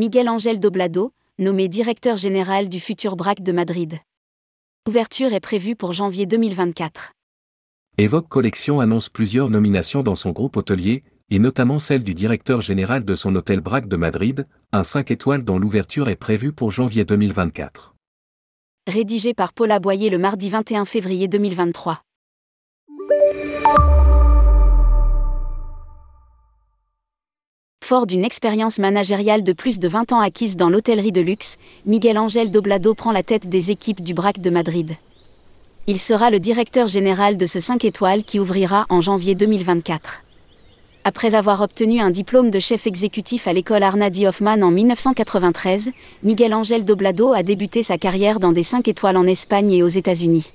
Miguel Angel Doblado, nommé directeur général du futur BRAC de Madrid. L'ouverture est prévue pour janvier 2024. Evoque Collection annonce plusieurs nominations dans son groupe hôtelier, et notamment celle du directeur général de son hôtel BRAC de Madrid, un 5 étoiles dont l'ouverture est prévue pour janvier 2024. Rédigé par Paul Aboyer le mardi 21 février 2023. Fort d'une expérience managériale de plus de 20 ans acquise dans l'hôtellerie de luxe, Miguel Angel Doblado prend la tête des équipes du BRAC de Madrid. Il sera le directeur général de ce 5 étoiles qui ouvrira en janvier 2024. Après avoir obtenu un diplôme de chef exécutif à l'école Arnadi Hoffman en 1993, Miguel Angel Doblado a débuté sa carrière dans des 5 étoiles en Espagne et aux États-Unis.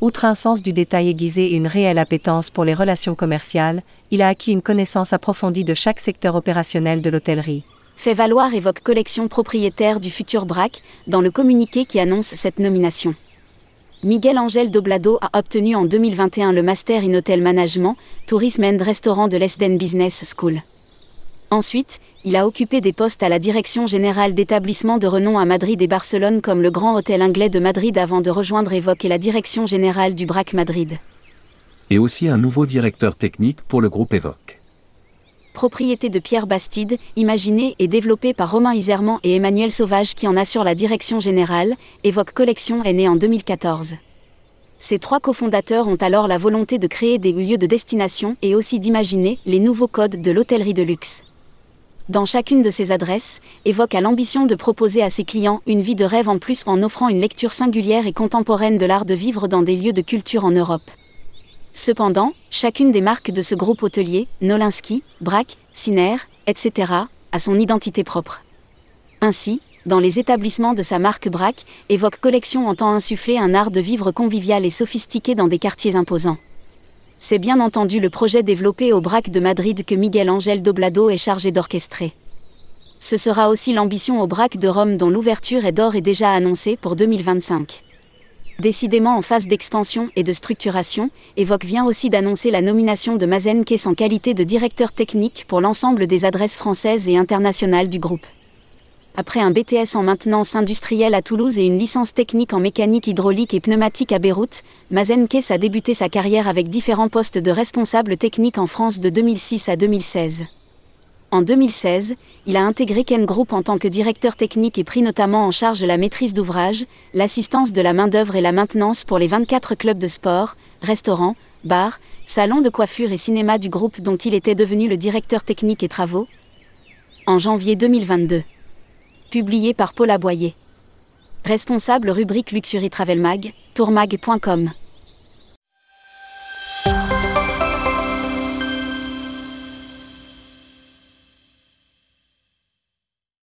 Outre un sens du détail aiguisé et une réelle appétence pour les relations commerciales, il a acquis une connaissance approfondie de chaque secteur opérationnel de l'hôtellerie. Fait valoir évoque collection propriétaire du futur BRAC dans le communiqué qui annonce cette nomination. Miguel Angel Doblado a obtenu en 2021 le Master in Hotel Management, Tourisme and Restaurant de l'Esden Business School. Ensuite, il a occupé des postes à la direction générale d'établissements de renom à Madrid et Barcelone comme le Grand Hôtel Anglais de Madrid avant de rejoindre Evoque et la direction générale du BRAC Madrid. Et aussi un nouveau directeur technique pour le groupe Evoque. Propriété de Pierre Bastide, imaginée et développée par Romain Iserman et Emmanuel Sauvage qui en assure la direction générale, Evoque Collection est née en 2014. Ces trois cofondateurs ont alors la volonté de créer des lieux de destination et aussi d'imaginer les nouveaux codes de l'hôtellerie de luxe dans chacune de ces adresses, évoque à l'ambition de proposer à ses clients une vie de rêve en plus en offrant une lecture singulière et contemporaine de l'art de vivre dans des lieux de culture en Europe. Cependant, chacune des marques de ce groupe hôtelier, Nolinsky, Braque, Ciner, etc., a son identité propre. Ainsi, dans les établissements de sa marque Braque, Évoque Collection entend insuffler un art de vivre convivial et sophistiqué dans des quartiers imposants. C'est bien entendu le projet développé au BRAC de Madrid que Miguel Angel Doblado est chargé d'orchestrer. Ce sera aussi l'ambition au BRAC de Rome dont l'ouverture est d'or et déjà annoncée pour 2025. Décidément en phase d'expansion et de structuration, Evoque vient aussi d'annoncer la nomination de Mazen Kess en qualité de directeur technique pour l'ensemble des adresses françaises et internationales du groupe. Après un BTS en maintenance industrielle à Toulouse et une licence technique en mécanique hydraulique et pneumatique à Beyrouth, Mazen Kess a débuté sa carrière avec différents postes de responsable technique en France de 2006 à 2016. En 2016, il a intégré Ken Group en tant que directeur technique et pris notamment en charge la maîtrise d'ouvrage, l'assistance de la main-d'œuvre et la maintenance pour les 24 clubs de sport, restaurants, bars, salons de coiffure et cinéma du groupe dont il était devenu le directeur technique et travaux. En janvier 2022 publié par Paul Aboyer. Responsable rubrique Luxury Travel Mag, tourmag.com.